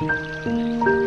Música